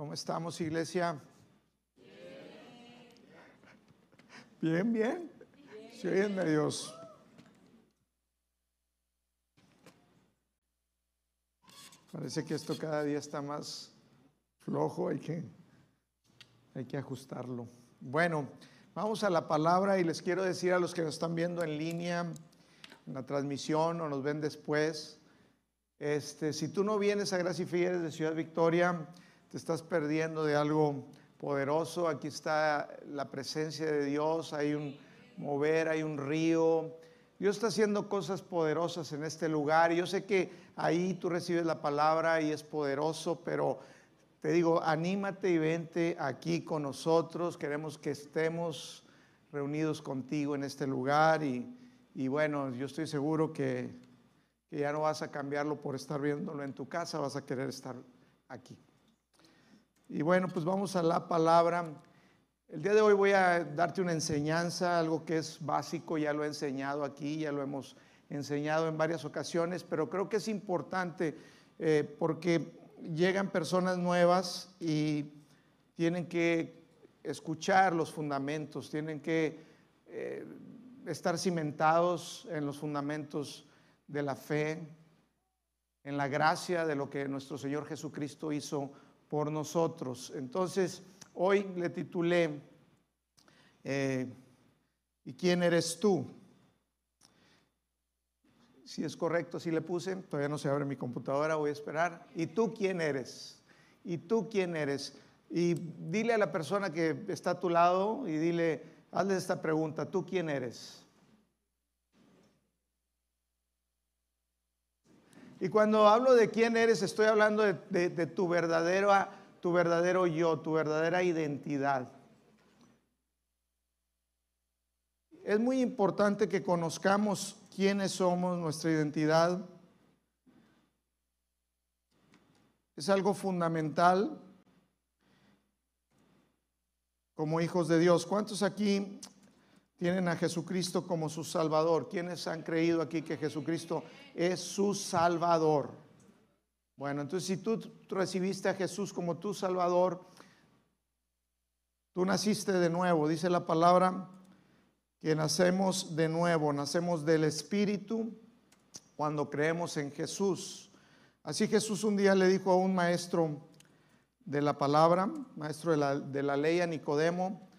¿Cómo estamos, iglesia? Bien, bien. Sí, oyen Dios. Parece que esto cada día está más flojo, hay que, hay que ajustarlo. Bueno, vamos a la palabra y les quiero decir a los que nos están viendo en línea, en la transmisión o nos ven después, este, si tú no vienes a Gracia y Fieres de Ciudad Victoria, te estás perdiendo de algo poderoso. Aquí está la presencia de Dios, hay un mover, hay un río. Dios está haciendo cosas poderosas en este lugar. Yo sé que ahí tú recibes la palabra y es poderoso, pero te digo, anímate y vente aquí con nosotros. Queremos que estemos reunidos contigo en este lugar y, y bueno, yo estoy seguro que, que ya no vas a cambiarlo por estar viéndolo en tu casa, vas a querer estar aquí. Y bueno, pues vamos a la palabra. El día de hoy voy a darte una enseñanza, algo que es básico, ya lo he enseñado aquí, ya lo hemos enseñado en varias ocasiones, pero creo que es importante eh, porque llegan personas nuevas y tienen que escuchar los fundamentos, tienen que eh, estar cimentados en los fundamentos de la fe, en la gracia de lo que nuestro Señor Jesucristo hizo por nosotros. Entonces, hoy le titulé, eh, ¿y quién eres tú? Si es correcto, si le puse, todavía no se abre mi computadora, voy a esperar. ¿Y tú quién eres? ¿Y tú quién eres? Y dile a la persona que está a tu lado y dile, hazle esta pregunta, ¿tú quién eres? Y cuando hablo de quién eres, estoy hablando de, tu, verdadero, tu verdadero yo, tu verdadera identidad. Es muy importante que conozcamos quiénes somos, nuestra identidad. Es algo fundamental como hijos de Dios. ¿Cuántos aquí tienen a Jesucristo como su Salvador. ¿Quiénes han creído aquí que Jesucristo es su Salvador? Bueno, entonces si tú recibiste a Jesús como tu Salvador, tú naciste de nuevo, dice la palabra, que nacemos de nuevo, nacemos del Espíritu cuando creemos en Jesús. Así Jesús un día le dijo a un maestro de la palabra, maestro de la, de la ley a Nicodemo,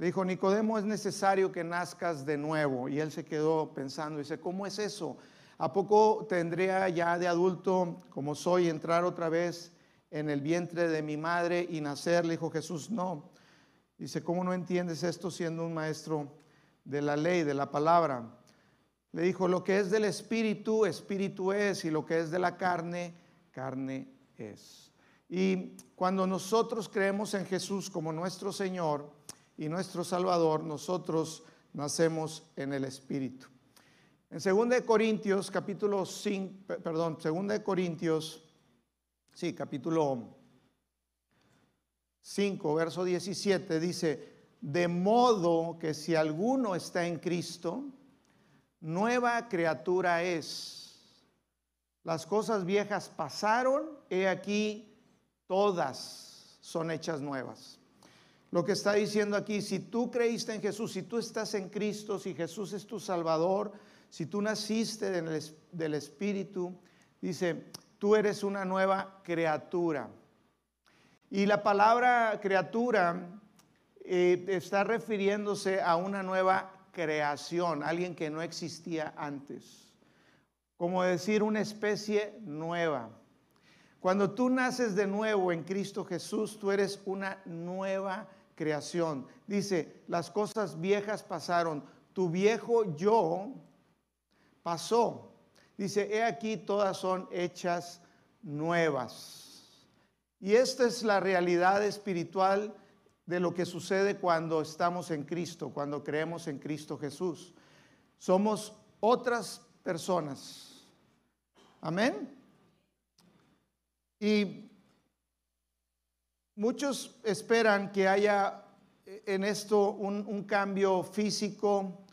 le dijo, Nicodemo, es necesario que nazcas de nuevo. Y él se quedó pensando, dice, ¿cómo es eso? ¿A poco tendría ya de adulto, como soy, entrar otra vez en el vientre de mi madre y nacer? Le dijo Jesús, no. Dice, ¿cómo no entiendes esto siendo un maestro de la ley, de la palabra? Le dijo, lo que es del espíritu, espíritu es, y lo que es de la carne, carne es. Y cuando nosotros creemos en Jesús como nuestro Señor, y nuestro Salvador, nosotros nacemos en el Espíritu. En 2 Corintios, capítulo 5, perdón, 2 Corintios, sí, capítulo 5, verso 17, dice, de modo que si alguno está en Cristo, nueva criatura es. Las cosas viejas pasaron, he aquí, todas son hechas nuevas lo que está diciendo aquí, si tú creíste en Jesús, si tú estás en Cristo, si Jesús es tu Salvador, si tú naciste del, Espíritu, dice, tú eres una nueva criatura. Y la palabra criatura eh, está refiriéndose a una nueva creación, alguien que no existía antes. Como decir una especie nueva. Cuando tú naces de nuevo en Cristo Jesús, tú eres una nueva creación. Dice, las cosas viejas pasaron, tu viejo yo pasó. Dice, he aquí todas son hechas nuevas. Y esta es la realidad espiritual de lo que sucede cuando estamos en Cristo, cuando creemos en Cristo Jesús. Somos otras personas. Amén. Y Muchos esperan que haya en esto un, cambio físico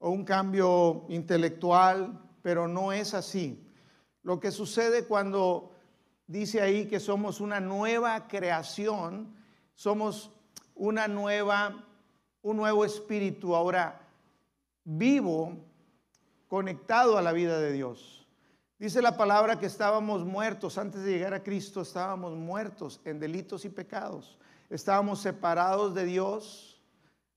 o un cambio intelectual, pero no es así. Lo que sucede cuando dice ahí que somos una nueva creación, somos una nueva, un nuevo espíritu ahora vivo, conectado a la vida de Dios. Dice la palabra que estábamos muertos, antes de llegar a Cristo estábamos muertos en delitos y pecados. Estábamos separados de Dios,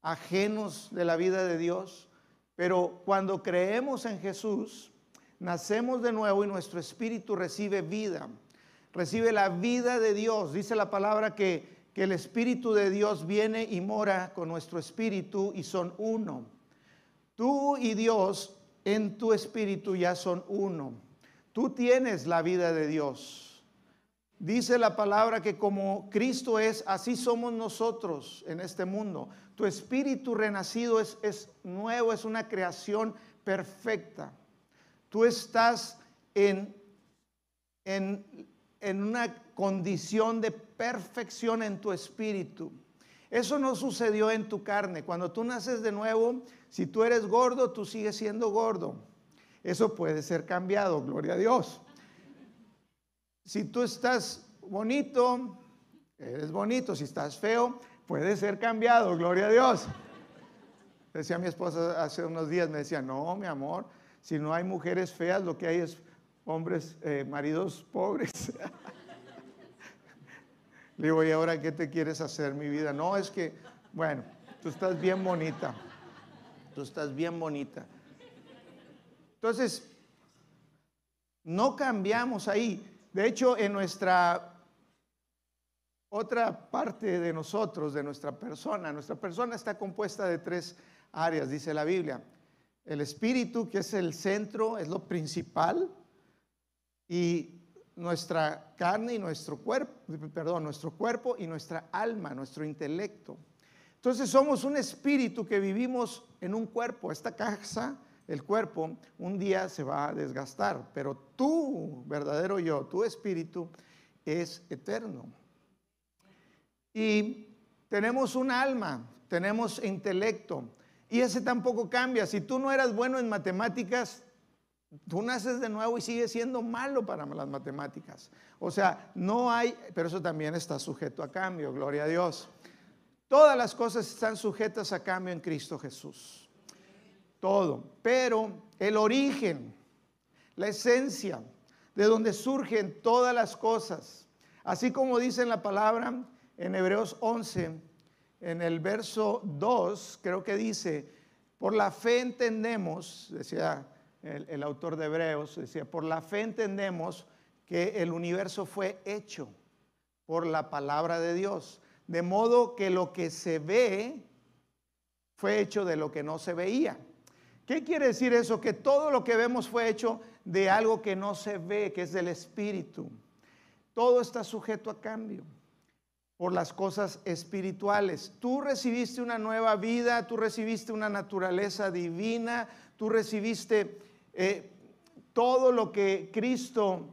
ajenos de la vida de Dios, pero cuando creemos en Jesús, nacemos de nuevo y nuestro espíritu recibe vida, recibe la vida de Dios. Dice la palabra que, que el espíritu de Dios viene y mora con nuestro espíritu y son uno. Tú y Dios en tu espíritu ya son uno. Tú tienes la vida de Dios. Dice la palabra que como Cristo es, así somos nosotros en este mundo. Tu espíritu renacido es, es nuevo, es una creación perfecta. Tú estás en, en, en una condición de perfección en tu espíritu. Eso no sucedió en tu carne. Cuando tú naces de nuevo, si tú eres gordo, tú sigues siendo gordo. Eso puede ser cambiado, gloria a Dios. Si tú estás bonito, eres bonito. Si estás feo, puede ser cambiado, gloria a Dios. Decía mi esposa hace unos días, me decía, no, mi amor, si no hay mujeres feas, lo que hay es hombres, eh, maridos pobres. Le digo, ¿y ahora qué te quieres hacer, mi vida? No, es que, bueno, tú estás bien bonita. Tú estás bien bonita. Entonces, no cambiamos ahí. De hecho, en nuestra otra parte de nosotros, de nuestra persona, nuestra persona está compuesta de tres áreas, dice la Biblia. El espíritu, que es el centro, es lo principal, y nuestra carne y nuestro cuerpo, perdón, nuestro cuerpo y nuestra alma, nuestro intelecto. Entonces somos un espíritu que vivimos en un cuerpo. Esta casa, el cuerpo, un día se va a desgastar, pero tú, verdadero yo, tu espíritu es eterno. Y tenemos un alma, tenemos intelecto, y ese tampoco cambia. Si tú no eras bueno en matemáticas, Tú naces de nuevo y sigues siendo malo para las matemáticas. O sea, no hay, pero eso también está sujeto a cambio, gloria a Dios. Todas las cosas están sujetas a cambio en Cristo Jesús. Todo. Pero el origen, la esencia, de donde surgen todas las cosas, así como dice en la palabra en Hebreos 11, en el verso 2, creo que dice, por la fe entendemos, decía el, autor de Hebreos, decía, por la fe entendemos que el universo fue hecho por la palabra de Dios. De modo que lo que se ve fue hecho de lo que no se veía. ¿Qué quiere decir eso? Que todo lo que vemos fue hecho de algo que no se ve, que es del Espíritu. Todo está sujeto a cambio por las cosas espirituales. Tú recibiste una nueva vida, tú recibiste una naturaleza divina, tú recibiste eh, todo lo que Cristo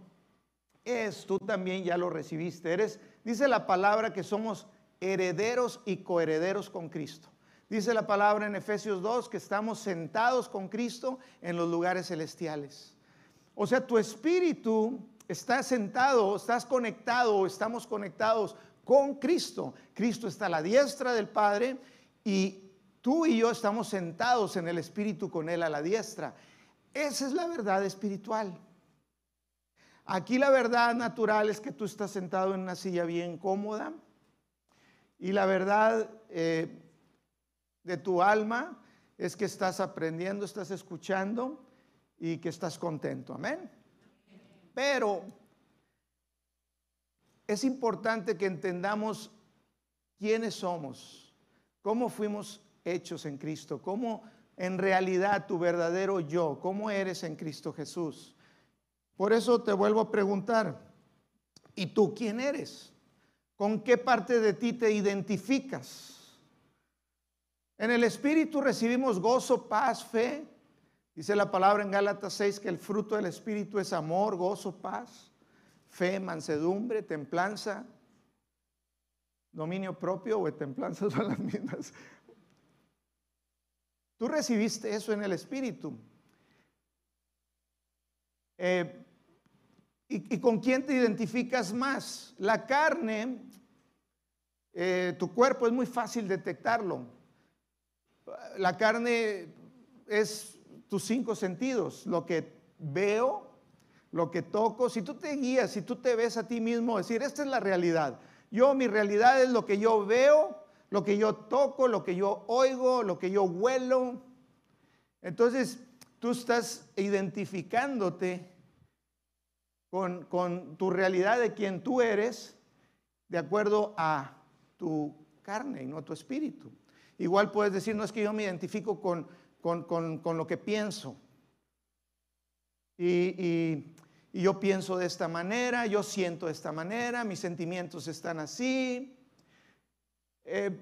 es, tú también ya lo recibiste. Eres, dice la palabra que somos herederos y coherederos con Cristo. Dice la palabra en Efesios 2 que estamos sentados con Cristo en los lugares celestiales. O sea, tu espíritu está sentado, estás conectado, estamos conectados con Cristo. Cristo está a la diestra del Padre y tú y yo estamos sentados en el espíritu con Él a la diestra. Esa es la verdad espiritual. Aquí la verdad natural es que tú estás sentado en una silla bien cómoda y la verdad eh, de tu alma es que estás aprendiendo, estás escuchando y que estás contento. Amén. Pero es importante que entendamos quiénes somos, cómo fuimos hechos en Cristo, cómo en realidad tu verdadero yo, cómo eres en Cristo Jesús. Por eso te vuelvo a preguntar, ¿y tú quién eres? ¿Con qué parte de ti te identificas? En el Espíritu recibimos gozo, paz, fe. Dice la palabra en Gálatas 6 que el fruto del Espíritu es amor, gozo, paz, fe, mansedumbre, templanza, dominio propio o templanza son las mismas. Tú recibiste eso en el Espíritu. Eh, ¿Y, con quién te identificas más? La carne, eh, tu cuerpo es muy fácil detectarlo. La carne es tus cinco sentidos, lo que veo, lo que toco. Si tú te guías, si tú te ves a ti mismo, decir, esta es la realidad. Yo, mi realidad es lo que yo veo, lo que yo toco, lo que yo oigo, lo que yo huelo. Entonces, tú estás identificándote con, tu realidad de quien tú eres de acuerdo a tu carne y no tu espíritu. Igual puedes decir, no es que yo me identifico con, con, lo que pienso. Y, yo pienso de esta manera, yo siento de esta manera, mis sentimientos están así. Eh,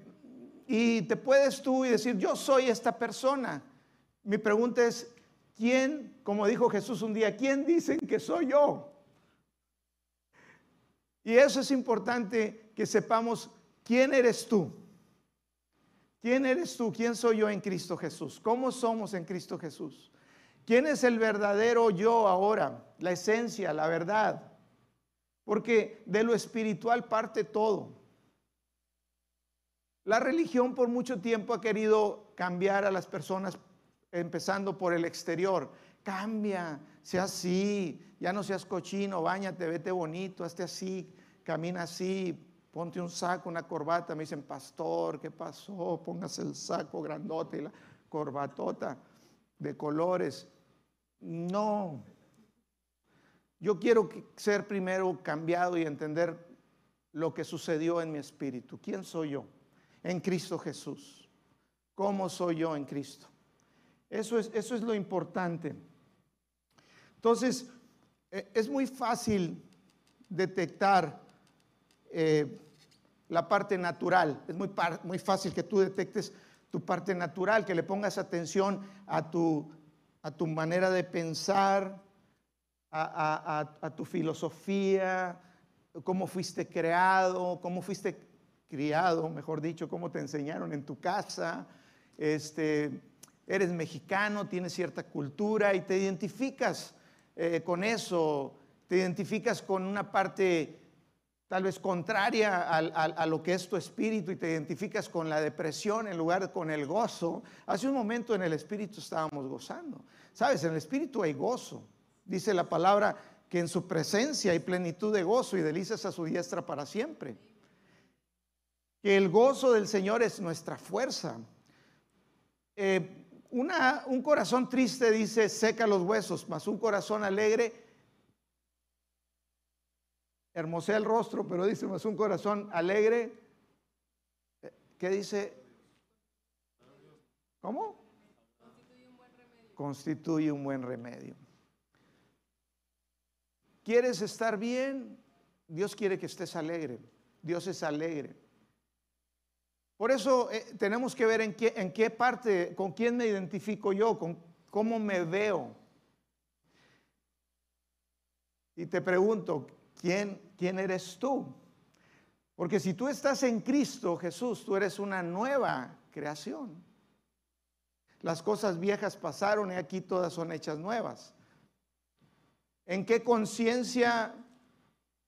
y te puedes tú y decir, yo soy esta persona. Mi pregunta es, ¿quién, como dijo Jesús un día, quién dicen que soy yo? Y eso es importante que sepamos quién eres tú. ¿Quién eres tú? ¿Quién soy yo en Cristo Jesús? ¿Cómo somos en Cristo Jesús? ¿Quién es el verdadero yo ahora? La esencia, la verdad. Porque de lo espiritual parte todo. La religión por mucho tiempo ha querido cambiar a las personas, empezando por el exterior. Cambia, sea así, ya no seas cochino, bañate, vete bonito, hazte así, camina así, ponte un saco, una corbata. Me dicen, pastor, ¿qué pasó? Póngase el saco grandote y la corbatota de colores. No. Yo quiero ser primero cambiado y entender lo que sucedió en mi espíritu. ¿Quién soy yo? En Cristo Jesús. ¿Cómo soy yo en Cristo? Eso es, eso es lo importante. Entonces, e, es muy fácil detectar eh, la parte natural. Es muy, muy fácil que tú detectes tu parte natural, que le pongas atención a tu, a tu manera de pensar, a, tu filosofía, cómo fuiste creado, cómo fuiste criado, mejor dicho, cómo te enseñaron en tu casa. Este, eres mexicano, tienes cierta cultura y te identificas eh, con eso, te identificas con una parte tal vez contraria a, lo que es tu espíritu y te identificas con la depresión en lugar de con el gozo. Hace un momento en el espíritu estábamos gozando. Sabes, en el espíritu hay gozo. Dice la palabra que en su presencia hay plenitud de gozo y delicias a su diestra para siempre. Que el gozo del Señor es nuestra fuerza. Eh, un corazón triste dice seca los huesos, mas un corazón alegre hermosea el rostro, pero dice más un corazón alegre. ¿Qué dice? ¿Cómo? Constituye un buen remedio. Constituye un buen remedio. ¿Quieres estar bien? Dios quiere que estés alegre. Dios es alegre. Por eso eh, tenemos que ver en qué, en qué parte, con quién me identifico yo, con cómo me veo. Y te pregunto, ¿quién, quién eres tú? Porque si tú estás en Cristo Jesús, tú eres una nueva creación. Las cosas viejas pasaron y aquí todas son hechas nuevas. ¿En qué conciencia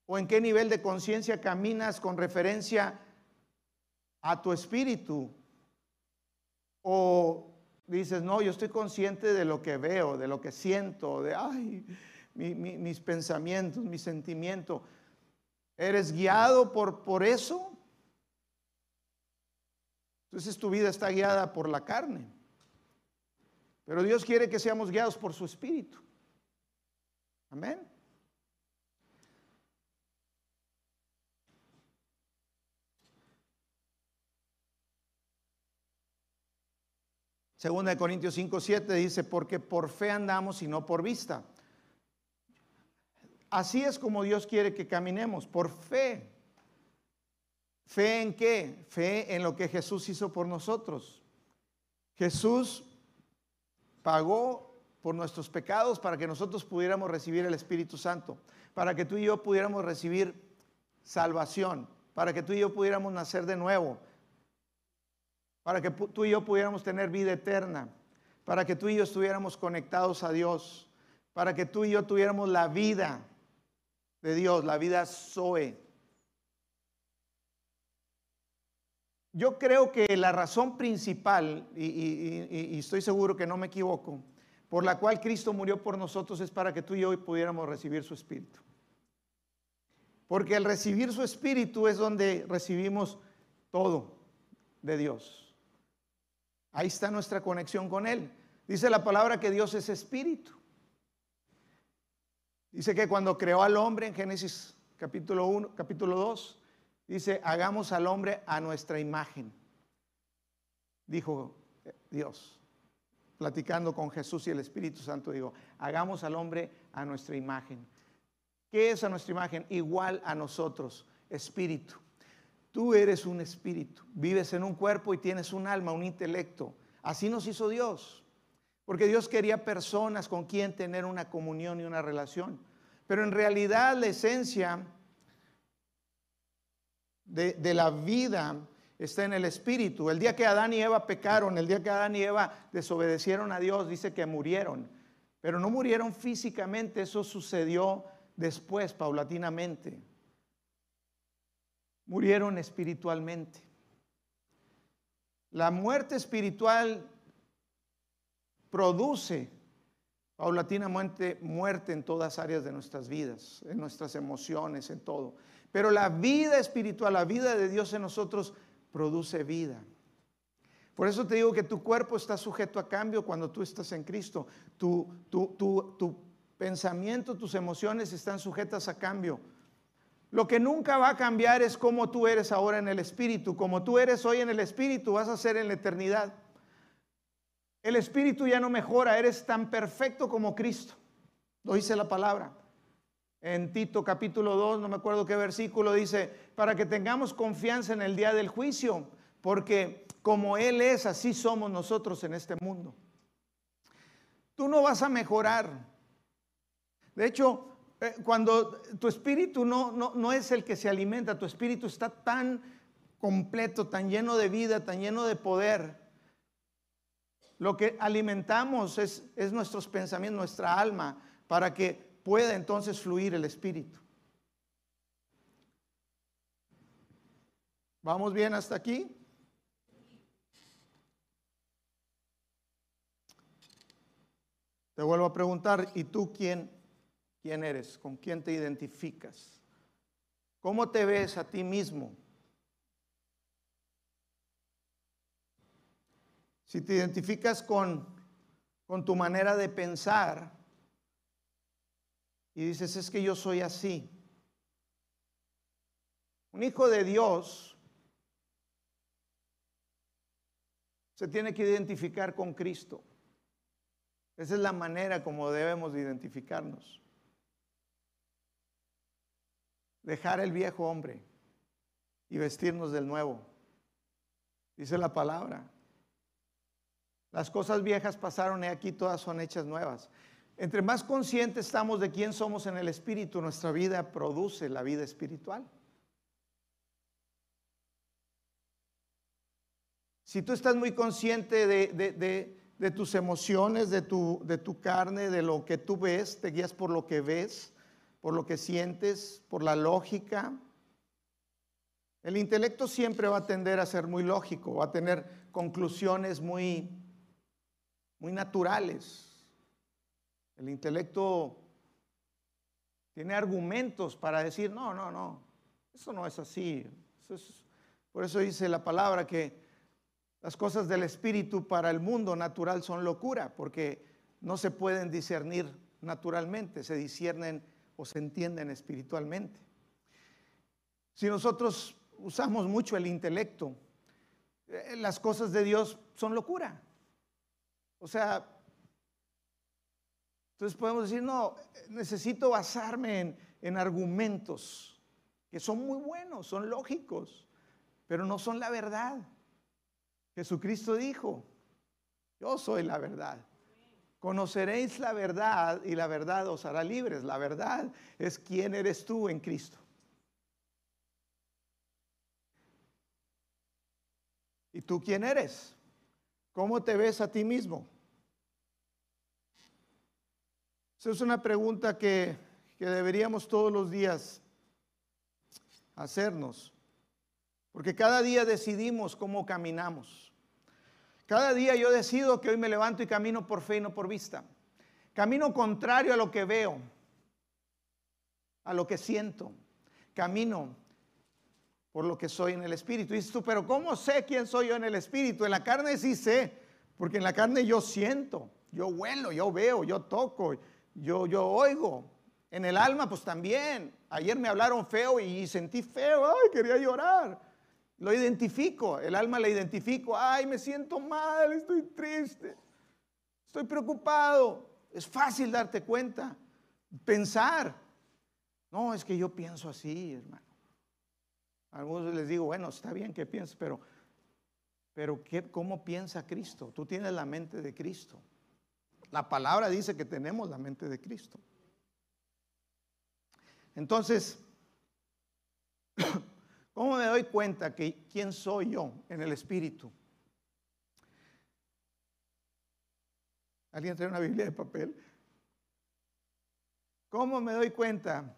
o en qué nivel de conciencia caminas con referencia a tu espíritu? O dices, no, yo estoy consciente de lo que veo, de lo que siento, de, ay, mis pensamientos, mi sentimiento. ¿Eres guiado por, por eso? Entonces tu vida está guiada por la carne. Pero Dios quiere que seamos guiados por su espíritu. Amén. Segunda de Corintios 5, 7 dice, porque por fe andamos y no por vista. Así es como Dios quiere que caminemos, por fe. ¿Fe en qué? Fe en lo que Jesús hizo por nosotros. Jesús pagó por nuestros pecados para que nosotros pudiéramos recibir el Espíritu Santo, para que tú y yo pudiéramos recibir salvación, para que tú y yo pudiéramos nacer de nuevo, para que tú y yo pudiéramos tener vida eterna, para que tú y yo estuviéramos conectados a Dios, para que tú y yo tuviéramos la vida de Dios, la vida Zoe. Yo creo que la razón principal, y, estoy seguro que no me equivoco, por la cual Cristo murió por nosotros es para que tú y yo pudiéramos recibir su Espíritu. Porque el recibir su Espíritu es donde recibimos todo de Dios. Ahí está nuestra conexión con Él. Dice la palabra que Dios es Espíritu. Dice que cuando creó al hombre en Génesis capítulo 1, capítulo 2, dice, hagamos al hombre a nuestra imagen. Dijo Dios, platicando con Jesús y el Espíritu Santo, digo, hagamos al hombre a nuestra imagen. ¿Qué es a nuestra imagen? Igual a nosotros, espíritu. Tú eres un espíritu, vives en un cuerpo y tienes un alma, un intelecto. Así nos hizo Dios. Porque Dios quería personas con quien tener una comunión y una relación. Pero en realidad la esencia de, la vida está en el espíritu. El día que Adán y Eva pecaron, el día que Adán y Eva desobedecieron a Dios, dice que murieron. Pero no murieron físicamente, eso sucedió después, paulatinamente. Murieron espiritualmente. La muerte espiritual produce paulatinamente muerte en todas áreas de nuestras vidas, en nuestras emociones, en todo. Pero la vida espiritual, la vida de Dios en nosotros, produce vida. Por eso te digo que tu cuerpo está sujeto a cambio cuando tú estás en Cristo. Tu, tu, tu, tu pensamiento, tus emociones están sujetas a cambio. Lo que nunca va a cambiar es cómo tú eres ahora en el Espíritu. Como tú eres hoy en el Espíritu, vas a ser en la eternidad. El Espíritu ya no mejora, eres tan perfecto como Cristo. Lo dice la palabra. En Tito capítulo 2, no me acuerdo qué versículo dice, para que tengamos confianza en el día del juicio, porque como Él es, así somos nosotros en este mundo. Tú no vas a mejorar, de hecho, eh, cuando tu espíritu no, no, es el que se alimenta, tu espíritu está tan completo, tan lleno de vida, tan lleno de poder. Lo que alimentamos es, es nuestros pensamientos, nuestra alma, para que pueda entonces fluir el espíritu. ¿Vamos bien hasta aquí? Te vuelvo a preguntar, ¿y tú quién quién eres, con quién te identificas, cómo te ves a ti mismo. Si te identificas con, con tu manera de pensar y dices, es que yo soy así. Un hijo de Dios se tiene que identificar con Cristo. Esa es la manera como debemos de identificarnos. dejar el viejo hombre y vestirnos del nuevo. Dice la palabra. Las cosas viejas pasaron y aquí todas son hechas nuevas. Entre más conscientes estamos de quién somos en el Espíritu, nuestra vida produce la vida espiritual. Si tú estás muy consciente de, tus emociones, de tu, de tu carne, de lo que tú ves, te guías por lo que ves, por lo que sientes, por la lógica. El intelecto siempre va a tender a ser muy lógico, va a tener conclusiones muy, muy naturales. El intelecto tiene argumentos para decir, no, no, no, eso no es así. por eso dice la palabra que las cosas del espíritu para el mundo natural son locura, porque no se pueden discernir naturalmente, se disciernen o se entienden espiritualmente. Si nosotros usamos mucho el intelecto, eh, las cosas de Dios son locura. O sea, entonces podemos decir, no, necesito basarme en, en argumentos que son muy buenos, son lógicos, pero no son la verdad. Jesucristo dijo, yo soy la verdad. Conoceréis la verdad y la verdad os hará libres. La verdad es quién eres tú en Cristo. ¿Y tú quién eres? ¿Cómo te ves a ti mismo? Esa es una pregunta que, que deberíamos todos los días hacernos, porque cada día decidimos cómo caminamos. Cada día yo decido que hoy me levanto y camino por fe y no por vista. Camino contrario a lo que veo, a lo que siento. Camino por lo que soy en el espíritu. Dices tú, pero ¿cómo sé quién soy yo en el espíritu? En la carne sí sé, porque en la carne yo siento, yo huelo, yo veo, yo toco, yo, yo oigo. En el alma, pues también. Ayer me hablaron feo y sentí feo, ay, quería llorar. Lo identifico, el alma la identifico, ay, me siento mal, estoy triste, estoy preocupado. Es fácil darte cuenta, pensar. No, es que yo pienso así, hermano. Algunos les digo, bueno, está bien que pienses, pero, pero ¿qué, ¿cómo piensa Cristo? Tú tienes la mente de Cristo. La palabra dice que tenemos la mente de Cristo. Entonces, ¿cómo me doy cuenta que quién soy yo en el Espíritu? ¿Alguien trae una Biblia de papel? ¿Cómo me doy cuenta?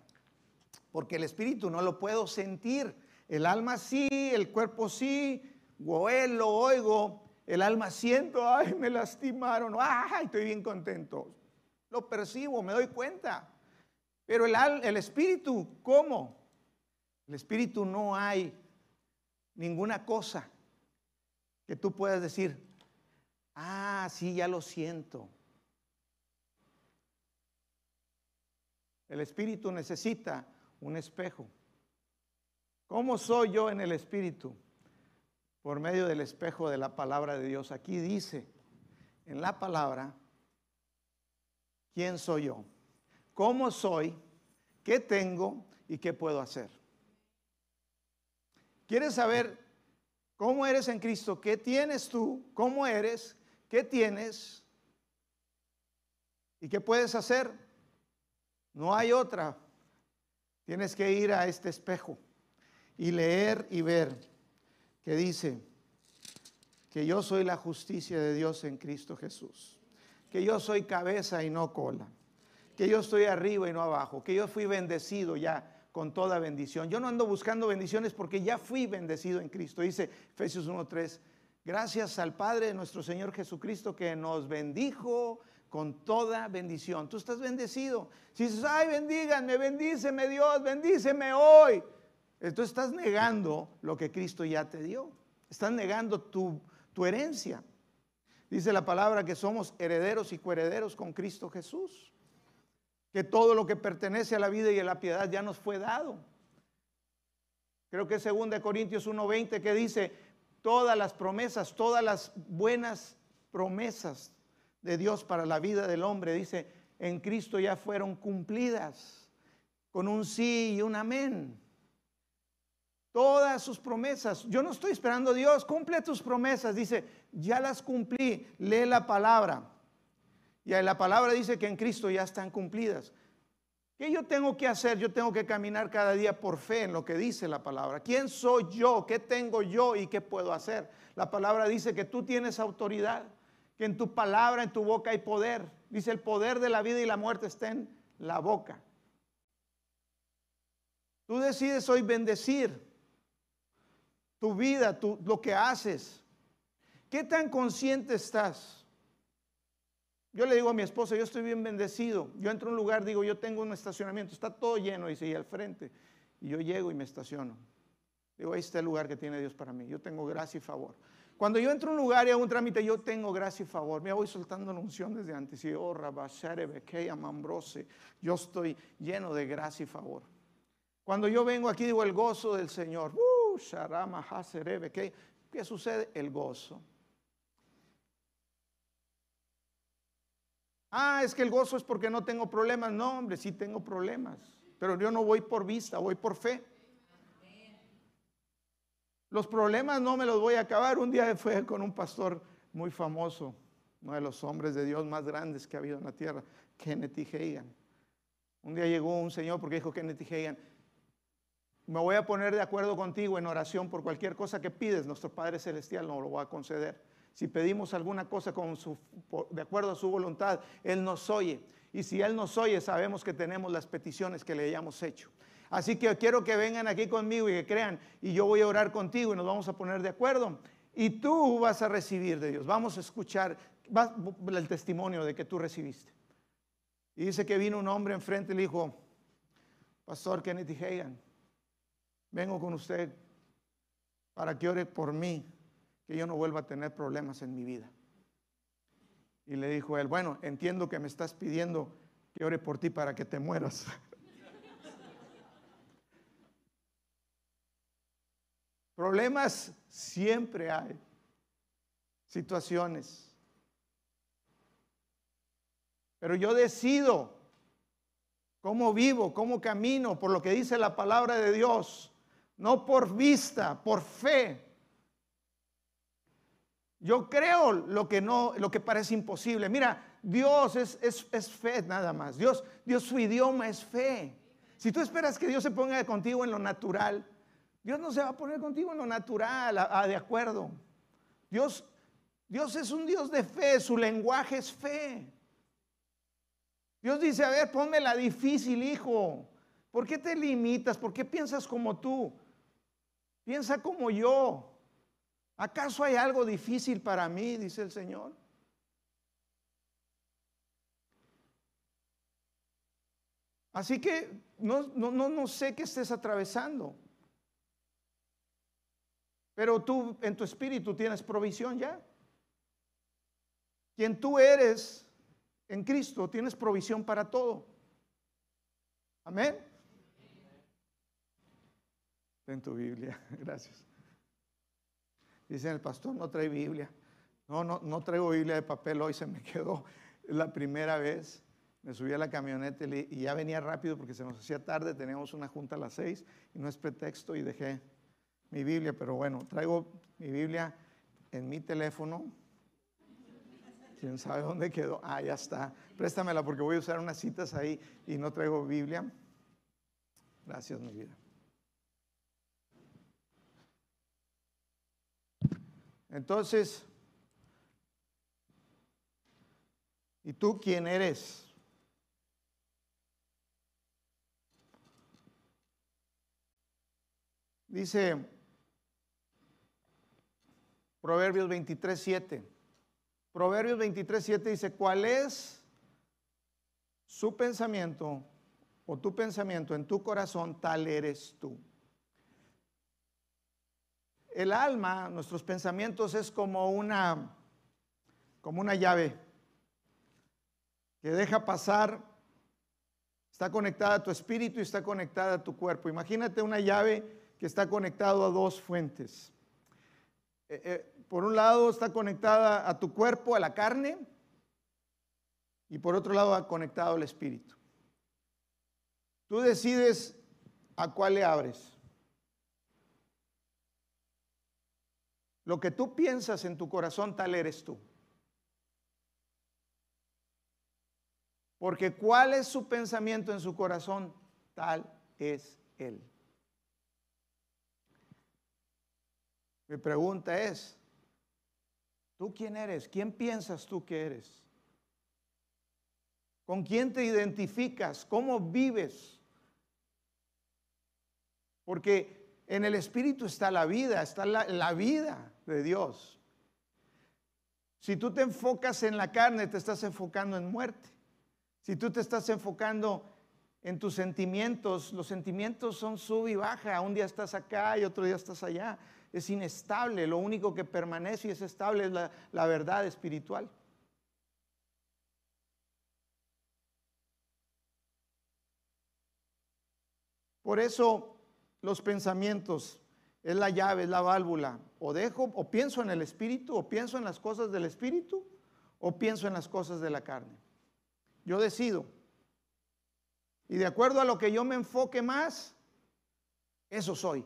Porque el Espíritu no lo puedo sentir. El alma sí, el cuerpo sí, lo oigo, el alma siento, ay, me lastimaron, ay, estoy bien contento. Lo percibo, me doy cuenta. Pero el, el espíritu, ¿cómo? El espíritu no hay ninguna cosa que tú puedas decir, ah, sí, ya lo siento. El espíritu necesita un espejo. ¿Cómo soy yo en el espíritu? Por medio del espejo de la palabra de Dios. Aquí dice en la palabra, ¿quién soy yo? cómo soy, qué tengo y qué puedo hacer. ¿Quieres saber cómo eres en Cristo? ¿Qué tienes tú? ¿Cómo eres? ¿Qué tienes? ¿Y qué puedes hacer? No hay otra. Tienes que ir a este espejo y leer y ver que dice que yo soy la justicia de Dios en Cristo Jesús, que yo soy cabeza y no cola que yo estoy arriba y no abajo, que yo fui bendecido ya con toda bendición. Yo no ando buscando bendiciones porque ya fui bendecido en Cristo. Dice Efesios 1.3, gracias al Padre de nuestro Señor Jesucristo que nos bendijo con toda bendición. Tú estás bendecido. Si dices, ay, bendíganme, bendíceme Dios, bendíceme hoy. Entonces estás negando lo que Cristo ya te dio. Estás negando tu, tu herencia. Dice la palabra que somos herederos y coherederos con Cristo Jesús que todo lo que pertenece a la vida y a la piedad ya nos fue dado. Creo que es 2 Corintios 1:20 que dice, todas las promesas, todas las buenas promesas de Dios para la vida del hombre, dice, en Cristo ya fueron cumplidas con un sí y un amén. Todas sus promesas. Yo no estoy esperando Dios, cumple tus promesas. Dice, ya las cumplí. Lee la palabra. Y la palabra dice que en Cristo ya están cumplidas. ¿Qué yo tengo que hacer? Yo tengo que caminar cada día por fe en lo que dice la palabra. ¿Quién soy yo? ¿Qué tengo yo y qué puedo hacer? La palabra dice que tú tienes autoridad, que en tu palabra, en tu boca hay poder. Dice el poder de la vida y la muerte está en la boca. Tú decides hoy bendecir tu vida, lo que haces. ¿Qué tan consciente estás? Yo le digo a mi esposa, yo estoy bien bendecido. Yo entro a un lugar, digo, yo tengo un estacionamiento, está todo lleno, dice, y al frente. Y yo llego y me estaciono. Digo, ahí está el lugar que tiene Dios para mí. Yo tengo gracia y favor. Cuando yo entro a un lugar y hago un trámite, yo tengo gracia y favor. Me voy soltando unción desde antes. Y oh, Amambrose. Yo estoy lleno de gracia y favor. Cuando yo vengo aquí, digo el gozo del Señor. Uh, ¿Qué sucede? El gozo. Ah, es que el gozo es porque no tengo problemas. No, hombre, sí tengo problemas. Pero yo no voy por vista, voy por fe. Los problemas no me los voy a acabar. Un día fue con un pastor muy famoso, uno de los hombres de Dios más grandes que ha habido en la tierra, Kenneth Hagan. Un día llegó un señor porque dijo Kenneth Hagan, me voy a poner de acuerdo contigo en oración por cualquier cosa que pides, nuestro Padre Celestial no lo va a conceder. Si pedimos alguna cosa de acuerdo a su voluntad, Él nos oye. Y si Él nos oye, sabemos que tenemos las peticiones que le hayamos hecho. Así que quiero que vengan aquí conmigo y que crean. Y yo voy a orar contigo y nos vamos a poner de acuerdo. Y tú vas a recibir de Dios. Vamos a escuchar el testimonio de que tú recibiste. Y dice que vino un hombre enfrente y le dijo, Pastor Kennedy Hagan, vengo con usted para que ore por mí, que yo no vuelva a tener problemas en mi vida. Y le dijo él, bueno, entiendo que me estás pidiendo que ore por ti para que te mueras. Problemas siempre hay, situaciones. Pero yo decido cómo vivo, cómo camino, por lo que dice la palabra de Dios, no por vista, por fe. Yo creo lo que no, lo que parece imposible. Mira, Dios es, es, fe nada más. Dios, Dios su idioma es fe. Si tú esperas que Dios se ponga contigo en lo natural, Dios no se va a poner contigo en lo natural, de acuerdo. Dios, Dios es un Dios de fe, su lenguaje es fe. Dios dice, a ver, ponme la difícil, hijo. ¿Por qué te limitas? ¿Por qué piensas como tú? Piensa como yo. ¿Acaso hay algo difícil para mí? Dice el Señor. Así que no, no, no, sé qué estés atravesando. Pero tú en tu espíritu tienes provisión ya. Quien tú eres en Cristo tienes provisión para todo. Amén. En tu Biblia, gracias. Dice el pastor, no trae Biblia. No, no, no traigo Biblia de papel hoy, se me quedó la primera vez. Me subí a la camioneta y ya venía rápido porque se nos hacía tarde, teníamos una junta a las seis y no es pretexto y dejé mi Biblia, pero bueno, traigo mi Biblia en mi teléfono ¿Quién sabe dónde quedó? Ah, ya está. Préstamela porque voy a usar unas citas ahí y no traigo Biblia. Gracias, mi vida. Entonces, ¿y tú quién eres? Dice Proverbios 23, 7. Proverbios 23, 7 dice, ¿cuál es su pensamiento o tu pensamiento en tu corazón? Tal eres tú. El alma, nuestros pensamientos es como una, como una llave que deja pasar, está conectada a tu espíritu y está conectada a tu cuerpo. Imagínate una llave que está conectada a dos fuentes. Eh, eh, por un lado está conectada a tu cuerpo, a la carne, y por otro lado conectado al espíritu. Tú decides a cuál le abres. Lo que tú piensas en tu corazón, tal eres tú. Porque cuál es su pensamiento en su corazón, tal es él. Mi pregunta es, ¿Tú quién eres? ¿Quién piensas tú que eres? ¿Con quién te identificas? ¿Cómo vives? Porque en el Espíritu está la vida, está la, vida de Dios. Si tú te enfocas en la carne, te estás enfocando en muerte. Si tú te estás enfocando en tus sentimientos, los sentimientos son sub y baja. Un día estás acá y otro día estás allá es inestable, lo único que permanece y es estable es la, verdad espiritual. Por eso los pensamientos es la llave, es la válvula. O dejo, o pienso en el espíritu, o pienso en las cosas del espíritu, o pienso en las cosas de la carne. Yo decido. Y de acuerdo a lo que yo me enfoque más, eso soy.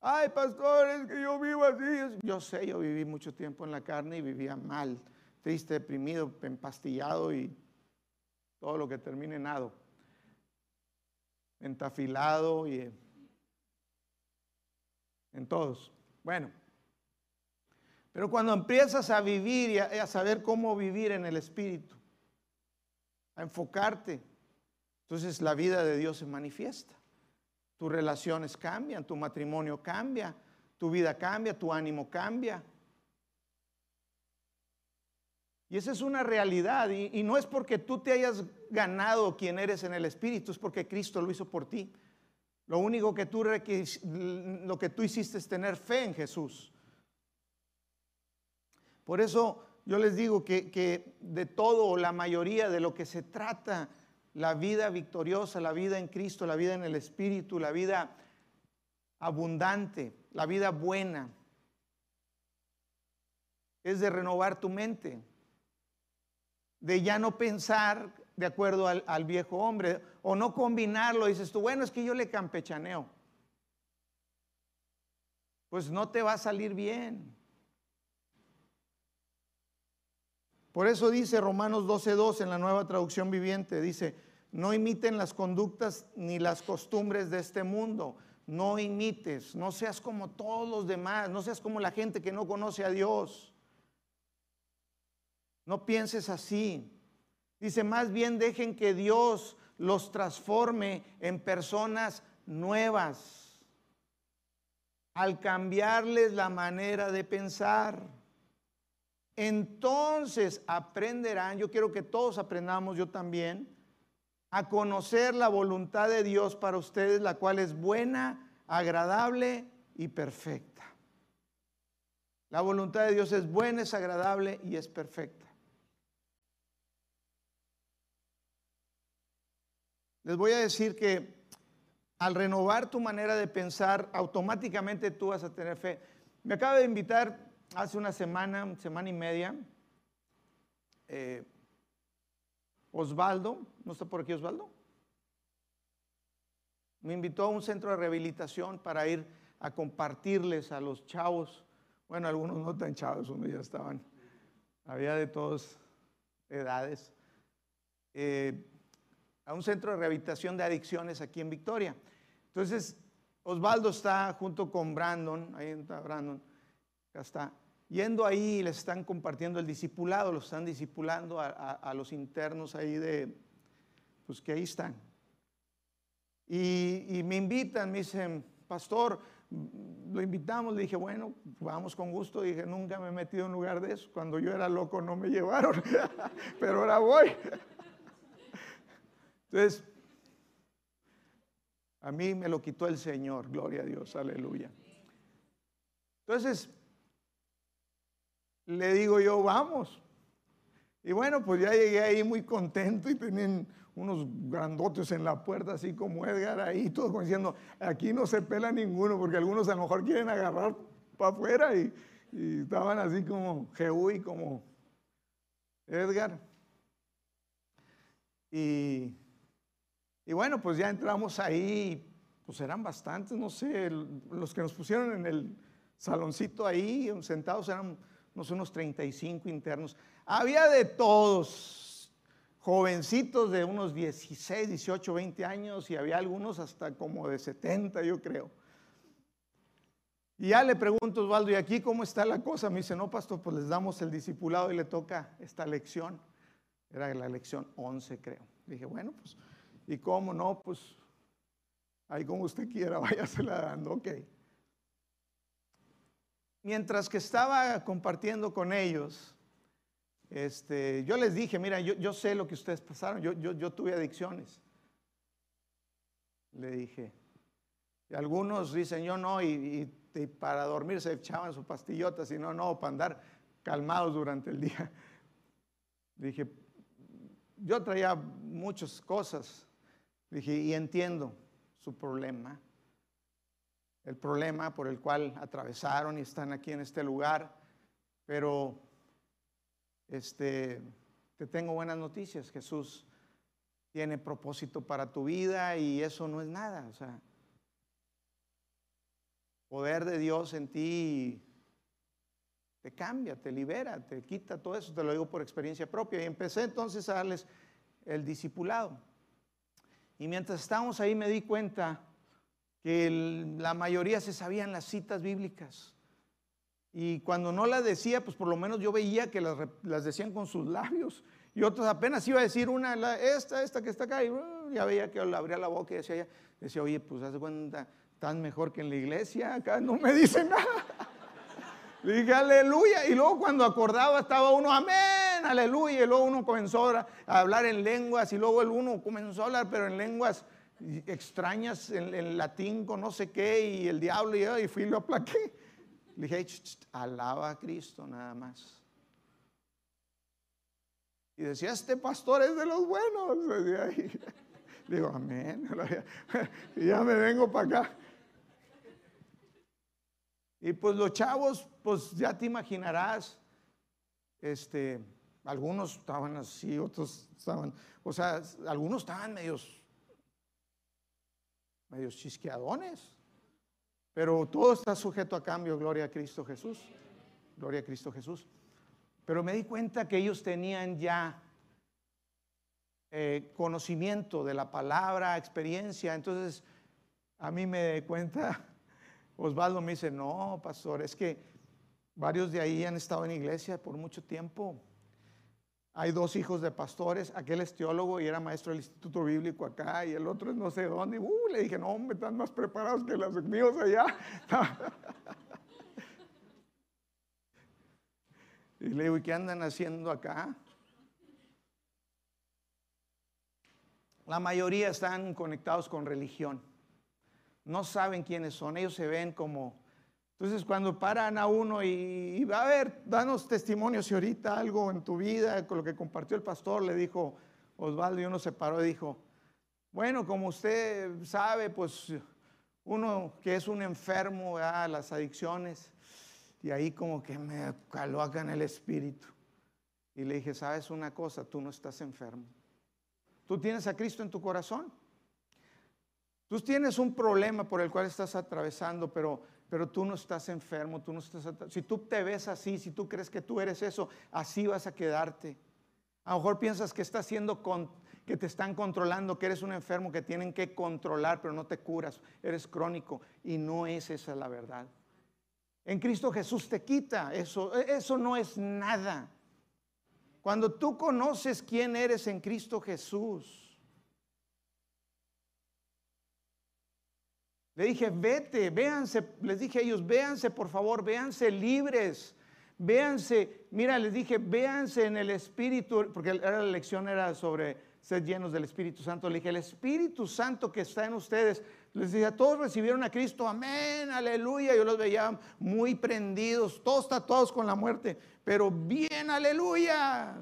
Ay, pastor, es que yo vivo así. Yo sé, yo viví mucho tiempo en la carne y vivía mal, triste, deprimido, empastillado y todo lo que termine en nado. Entafilado y en todos. Bueno, pero cuando empiezas a vivir y a, saber cómo vivir en el Espíritu, a enfocarte. Entonces la vida de Dios se manifiesta. Tus relaciones cambian, tu matrimonio cambia, tu vida cambia, tu ánimo cambia. Y esa es una realidad. Y, no es porque tú te hayas ganado quien eres en el Espíritu, es porque Cristo lo hizo por ti. Lo único que tú, lo que tú hiciste es tener fe en Jesús. Por eso yo les digo que, que de todo o la mayoría de lo que se trata, la vida victoriosa, la vida en Cristo, la vida en el Espíritu, la vida abundante, la vida buena, es de renovar tu mente de ya no pensar de acuerdo al, viejo hombre o no combinarlo. Dices tú, bueno, es que yo le campechaneo. Pues no te va a salir bien. Por eso dice Romanos 12:2 en la nueva traducción viviente, dice, no imiten las conductas ni las costumbres de este mundo. No imites, no seas como todos los demás, no seas como la gente que no conoce a Dios. No pienses así. Dice, más bien dejen que Dios los transforme en personas nuevas al cambiarles la manera de pensar. Entonces aprenderán, yo quiero que todos aprendamos, yo también, a conocer la voluntad de Dios para ustedes, la cual es buena, agradable y perfecta. La voluntad de Dios es buena, es agradable y es perfecta. Les voy a decir que al renovar tu manera de pensar, automáticamente tú vas a tener fe. Me acaba de invitar hace una semana, semana y media, eh, Osvaldo, ¿no está por aquí Osvaldo? Me invitó a un centro de rehabilitación para ir a compartirles a los chavos, bueno, algunos no tan chavos, unos ya estaban, había de todas edades. Eh, a un centro de rehabilitación de adicciones aquí en Victoria. Entonces, Osvaldo está junto con Brandon, ahí está Brandon, acá está, yendo ahí les están compartiendo el discipulado, los están discipulando a, los internos ahí de, pues que ahí están. Y, y, me invitan, me dicen, pastor, lo invitamos, le dije, bueno, vamos con gusto, dije, nunca me he metido en lugar de eso, cuando yo era loco no me llevaron, pero ahora voy. Entonces, a mí me lo quitó el Señor, gloria a Dios, aleluya. Entonces, le digo yo, vamos. Y bueno, pues ya llegué ahí muy contento y tenían unos grandotes en la puerta, así como Edgar ahí, todos diciendo, aquí no se pela ninguno, porque algunos a lo mejor quieren agarrar para afuera y, estaban así como Jehú y como Edgar. Y y bueno, pues ya entramos ahí, pues eran bastantes, no sé, los que nos pusieron en el saloncito ahí, sentados eran no sé, unos 35 internos. Había de todos, jovencitos de unos 16, 18, 20 años y había algunos hasta como de 70, yo creo. Y ya le pregunto, Osvaldo, ¿y aquí cómo está la cosa? Me dice, no, pastor, pues les damos el discipulado y le toca esta lección. Era la lección 11, creo. Dije, bueno, pues y cómo no, pues ahí como usted quiera, váyasela dando, ok. Mientras que estaba compartiendo con ellos, este, yo les dije, mira, yo, sé lo que ustedes pasaron, yo, yo, tuve adicciones. Le dije. Algunos dicen, yo no, y, para dormir se echaban su pastillota, sino no, para andar calmados durante el día. Dije, yo traía muchas cosas Dije, y entiendo su problema, el problema por el cual atravesaron y están aquí en este lugar, pero este, te tengo buenas noticias. Jesús tiene propósito para tu vida y eso no es nada. O sea, poder de Dios en ti te cambia, te libera, te quita todo eso, te lo digo por experiencia propia. Y empecé entonces a darles el discipulado. Y mientras estábamos ahí me di cuenta que la mayoría se sabían las citas bíblicas. Y cuando no las decía, pues por lo menos yo veía que las, decían con sus labios. Y otros apenas iba a decir una, esta, esta que está acá, y uh, ya veía que abría la boca y decía, decía, oye, pues haz cuenta, estás mejor que en la iglesia, acá no me dicen nada. Le dije, aleluya. Y luego cuando acordaba estaba uno, amén, aleluya. Y luego uno comenzó a hablar en lenguas y luego el uno comenzó a hablar, pero en lenguas extrañas, en, latín con no sé qué, y el diablo y, y fui y lo aplaqué. Le dije, alaba a Cristo nada más. Y decía, este pastor es de los buenos. Digo, amén. Y ya me vengo para acá. Y pues los chavos, pues ya te imaginarás, este, algunos estaban así, otros estaban, o sea, algunos estaban medios, medios chisqueadones, pero todo está sujeto a cambio, gloria a Cristo Jesús, gloria a Cristo Jesús. Pero me di cuenta que ellos tenían ya eh, conocimiento de la palabra, experiencia, entonces a mí me di cuenta Osvaldo me dice, no, pastor, es que varios de ahí han estado en iglesia por mucho tiempo. Hay dos hijos de pastores, aquel es teólogo y era maestro del Instituto Bíblico acá, y el otro es no sé dónde. Uh, le dije, no, hombre, están más preparados que los míos allá. y le digo, ¿y qué andan haciendo acá? La mayoría están conectados con religión no saben quiénes son, ellos se ven como... Entonces cuando paran a uno y, va a ver, danos testimonio si ahorita algo en tu vida, con lo que compartió el pastor, le dijo Osvaldo y uno se paró y dijo, bueno, como usted sabe, pues uno que es un enfermo a las adicciones, y ahí como que me caló acá en el espíritu. Y le dije, sabes una cosa, tú no estás enfermo. Tú tienes a Cristo en tu corazón. Tú tienes un problema por el cual estás atravesando, pero, pero tú no estás enfermo, tú no estás si tú te ves así, si tú crees que tú eres eso, así vas a quedarte. A lo mejor piensas que estás siendo que te están controlando, que eres un enfermo que tienen que controlar, pero no te curas, eres crónico y no es esa la verdad. En Cristo Jesús te quita eso, e, eso no es nada. Cuando tú conoces quién eres en Cristo Jesús, Le dije, vete, véanse, les dije a ellos, véanse por favor, véanse libres, véanse, mira, les dije, véanse en el Espíritu, porque era la lección era sobre ser llenos del Espíritu Santo. Le dije, el Espíritu Santo que está en ustedes, les dije, todos recibieron a Cristo, amén, aleluya. Yo los veía muy prendidos, todos tatuados con la muerte, pero bien, aleluya,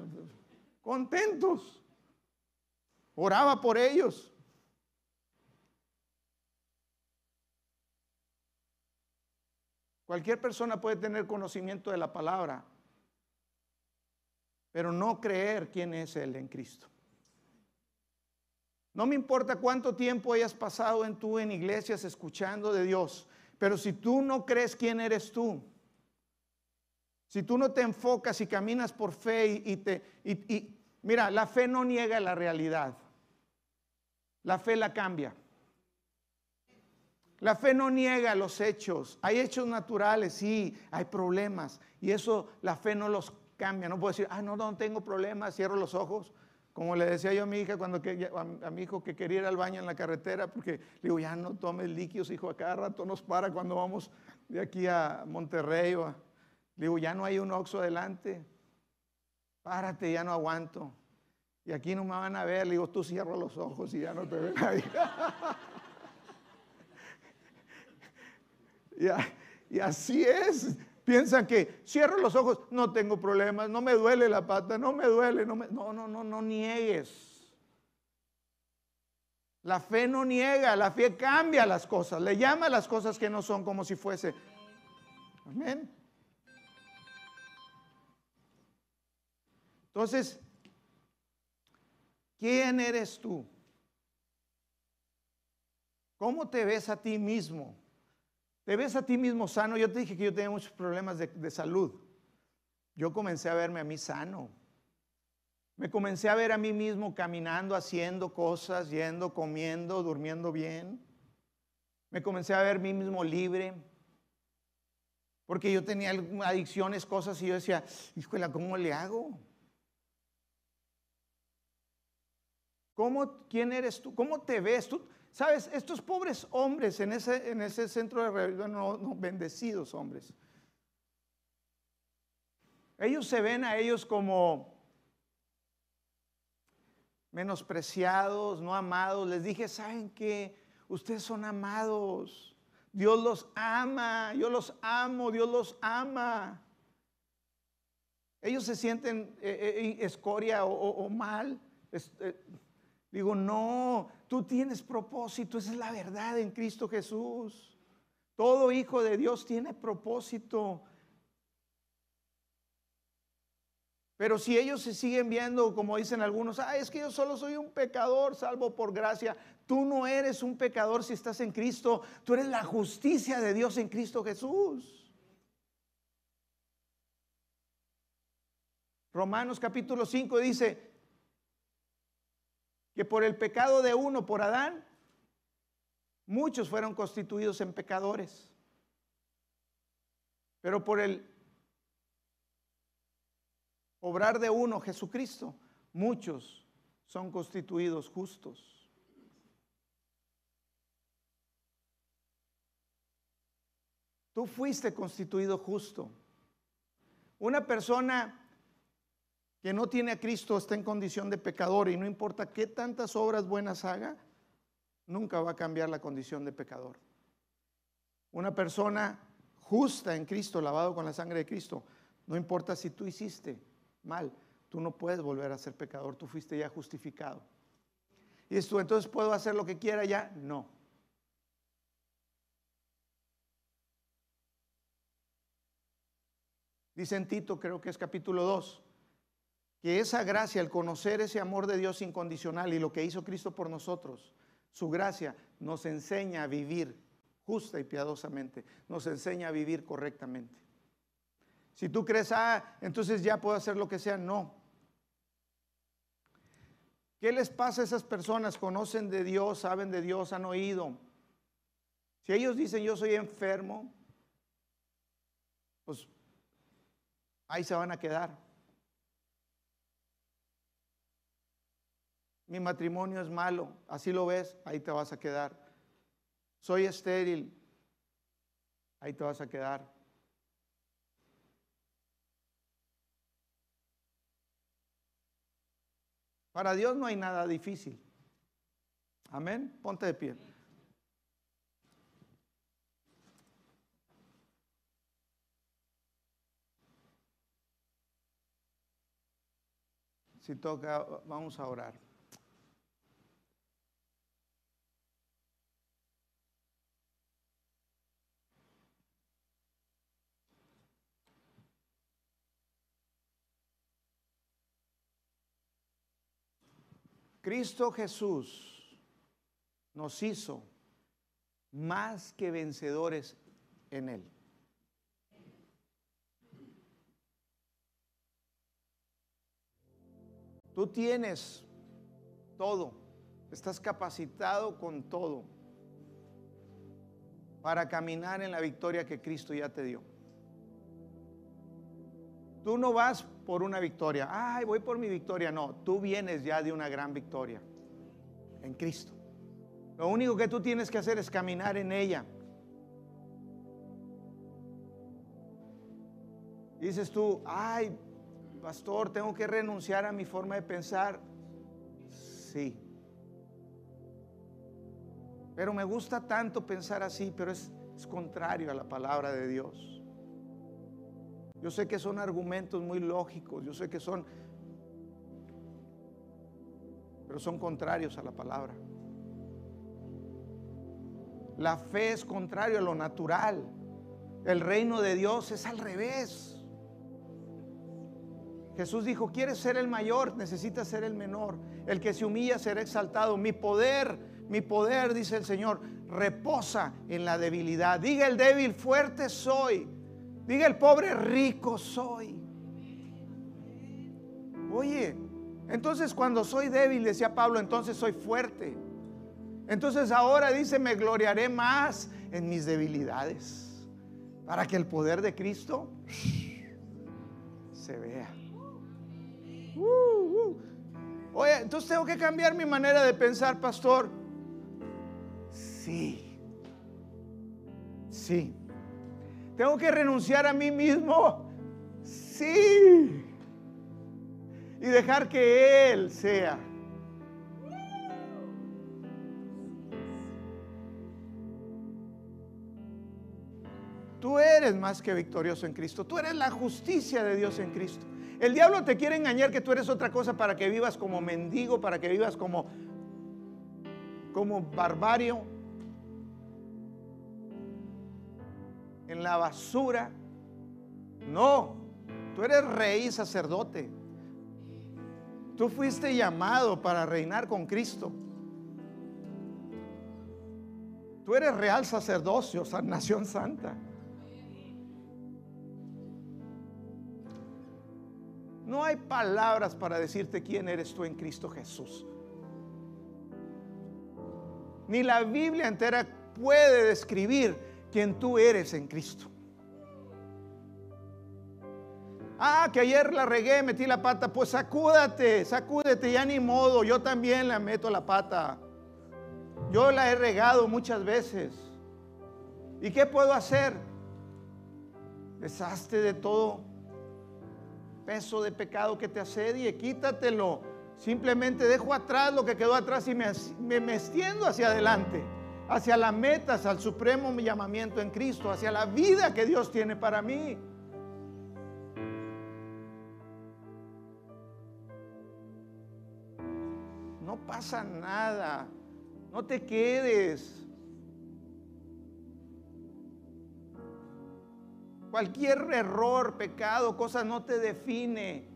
contentos. Oraba por ellos. Cualquier persona puede tener conocimiento de la palabra, pero no creer quién es Él en Cristo. No me importa cuánto tiempo hayas pasado en tú en iglesias escuchando de Dios, pero si tú no crees quién eres tú, si tú no te enfocas y caminas por fe y, te y, mira, la fe no niega la realidad. La fe la cambia. La fe no niega los hechos. Hay hechos naturales, sí, hay problemas. Y eso la fe no los cambia. No puedo decir, ah, no, no tengo problemas, cierro los ojos. Como le decía yo a mi hija cuando a, mi hijo que quería ir al baño en la carretera, porque le digo, ya no tomes líquidos, hijo, a cada rato nos para cuando vamos de aquí a Monterrey. le digo, ya no hay un oxo adelante. Párate, ya no aguanto. Y aquí no me van a ver. Le digo, tú cierro los ojos y ya no te ven ahí. Y, así es. Piensan que cierro los ojos, no tengo problemas, no me duele la pata, no me duele, no, no, no, no, no niegues. La fe no niega, la fe cambia las cosas, le llama a las cosas que no son como si fuese. Amén. Entonces, ¿quién eres tú? ¿Cómo te ves a ti mismo? ¿Te ves a ti mismo sano? Yo te dije que yo tenía muchos problemas de, salud. Yo comencé a verme a mí sano. Me comencé a ver a mí mismo caminando, haciendo cosas, yendo, comiendo, durmiendo bien. Me comencé a ver a mí mismo libre. Porque yo tenía adicciones, cosas, y yo decía, híjole, ¿cómo le hago? ¿Cómo, ¿Quién eres tú? ¿Cómo te ves tú? Sabes, estos pobres hombres en ese, en ese centro de rebelión, no, no, bendecidos hombres, ellos se ven a ellos como menospreciados, no amados. Les dije, ¿saben qué? Ustedes son amados. Dios los ama, yo los amo, Dios los ama. Ellos se sienten eh, eh, escoria o, mal. Eh, digo, no, tú tienes propósito, esa es la verdad en Cristo Jesús. Todo hijo de Dios tiene propósito. Pero si ellos se siguen viendo, como dicen algunos, ah, es que yo solo soy un pecador, salvo por gracia. Tú no eres un pecador si estás en Cristo. Tú eres la justicia de Dios en Cristo Jesús. Romanos capítulo 5 dice que por el pecado de uno, por Adán, muchos fueron constituidos en pecadores. Pero por el obrar de uno, Jesucristo, muchos son constituidos justos. Tú fuiste constituido justo. Una persona que no tiene a Cristo está en condición de pecador y no importa qué tantas obras buenas haga, nunca va a cambiar la condición de pecador. Una persona justa en Cristo, lavado con la sangre de Cristo, no importa si tú hiciste mal. Tú no puedes volver a ser pecador, tú fuiste ya justificado. Y esto, entonces puedo hacer lo que quiera ya? No. Dice en Tito, creo que es capítulo 2, que esa gracia, el conocer ese amor de Dios incondicional y lo que hizo Cristo por nosotros, su gracia nos enseña a vivir justa y piadosamente, nos enseña a vivir correctamente. Si tú crees, ah, entonces ya puedo hacer lo que sea, no. ¿Qué les pasa a esas personas? Conocen de Dios, saben de Dios, han oído. Si ellos dicen yo soy enfermo, pues ahí se van a quedar. Mi matrimonio es malo, así lo ves, ahí te vas a quedar. Soy estéril, ahí te vas a quedar. Para Dios no hay nada difícil. Amén. Ponte de pie. Si toca, vamos a orar. Cristo Jesús nos hizo más que vencedores en Él. Tú tienes todo, estás capacitado con todo para caminar en la victoria que Cristo ya te dio. Tú no vas por una victoria. Ay, voy por mi victoria. No, tú vienes ya de una gran victoria en Cristo. Lo único que tú tienes que hacer es caminar en ella. Dices tú, ay, pastor, tengo que renunciar a mi forma de pensar. Sí. Pero me gusta tanto pensar así, pero es, contrario a la palabra de Dios. Yo sé que son argumentos muy lógicos, yo sé que son, pero son contrarios a la palabra. La fe es contrario a lo natural. El reino de Dios es al revés. Jesús dijo, ¿quieres ser el mayor? Necesitas ser el menor. El que se humilla será exaltado. Mi poder, mi poder, dice el Señor, reposa en la debilidad. Diga el débil, fuerte soy. Diga el pobre, rico soy. Oye, entonces cuando soy débil, decía Pablo, entonces soy fuerte. Entonces ahora dice, me gloriaré más en mis debilidades, para que el poder de Cristo se vea. Uh, uh. Oye, entonces tengo que cambiar mi manera de pensar, pastor. Sí. Sí. Tengo que renunciar a mí mismo. Sí. Y dejar que Él sea. Tú eres más que victorioso en Cristo. Tú eres la justicia de Dios en Cristo. El diablo te quiere engañar que tú eres otra cosa para que vivas como mendigo, para que vivas como como barbario en la basura. No, tú eres rey y sacerdote. Tú fuiste llamado para reinar con Cristo. Tú eres real sacerdocio, nación santa. No hay palabras para decirte quién eres tú en Cristo Jesús. Ni la Biblia entera puede describir quién tú eres en Cristo. Ah, que ayer la regué, metí la pata, pues sacúdate, sacúdete, ya ni modo, yo también la meto la pata. Yo la he regado muchas veces. ¿Y qué puedo hacer? Deshazte de todo peso de pecado que te asedie, quítatelo. Simplemente dejo atrás lo que quedó atrás y me, me, extiendo hacia adelante, hacia la meta, hacia el supremo llamamiento en Cristo, hacia la vida que Dios tiene para mí. No pasa nada, no te quedes. Cualquier error, pecado, cosa no te define.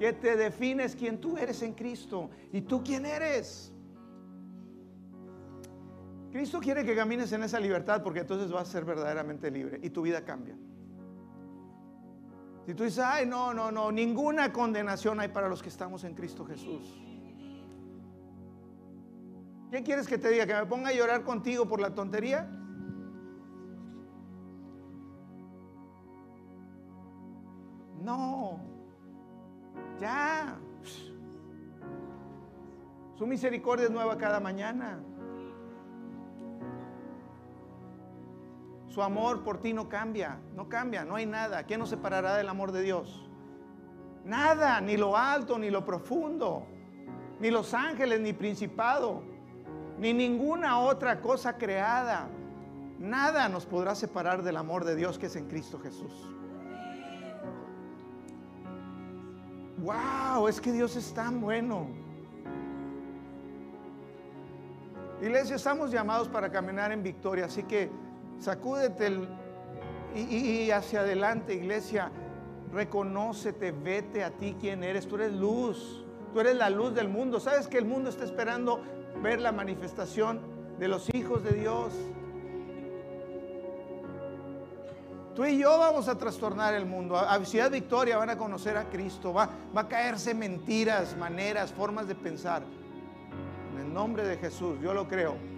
Que te define es quien tú eres en Cristo. ¿Y tú quién eres? Cristo quiere que camines en esa libertad porque entonces vas a ser verdaderamente libre y tu vida cambia. Si tú dices, ay, no, no, no, ninguna condenación hay para los que estamos en Cristo Jesús. ¿Qué quieres que te diga? ¿Que me ponga a llorar contigo por la tontería? No, ya. Su misericordia es nueva cada mañana. Su amor por ti no cambia, no cambia, no hay nada. ¿Quién nos separará del amor de Dios? Nada, ni lo alto, ni lo profundo, ni los ángeles, ni principado, ni ninguna otra cosa creada. Nada nos podrá separar del amor de Dios que es en Cristo Jesús. wow, es que Dios es tan bueno. Iglesia, estamos llamados para caminar en victoria, así que sacúdete y, hacia adelante, iglesia. Reconócete, vete a ti quién eres. Tú eres luz, tú eres la luz del mundo. ¿Sabes que el mundo está esperando ver la manifestación de los hijos de Dios? Tú y yo vamos a trastornar el mundo. A Ciudad Victoria van a conocer a Cristo. Va, va a caerse mentiras, maneras, formas de pensar. En el nombre de Jesús, yo lo creo.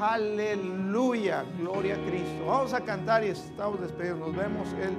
Aleluya, gloria a Cristo. Vamos a cantar y estamos despedidos. Nos vemos el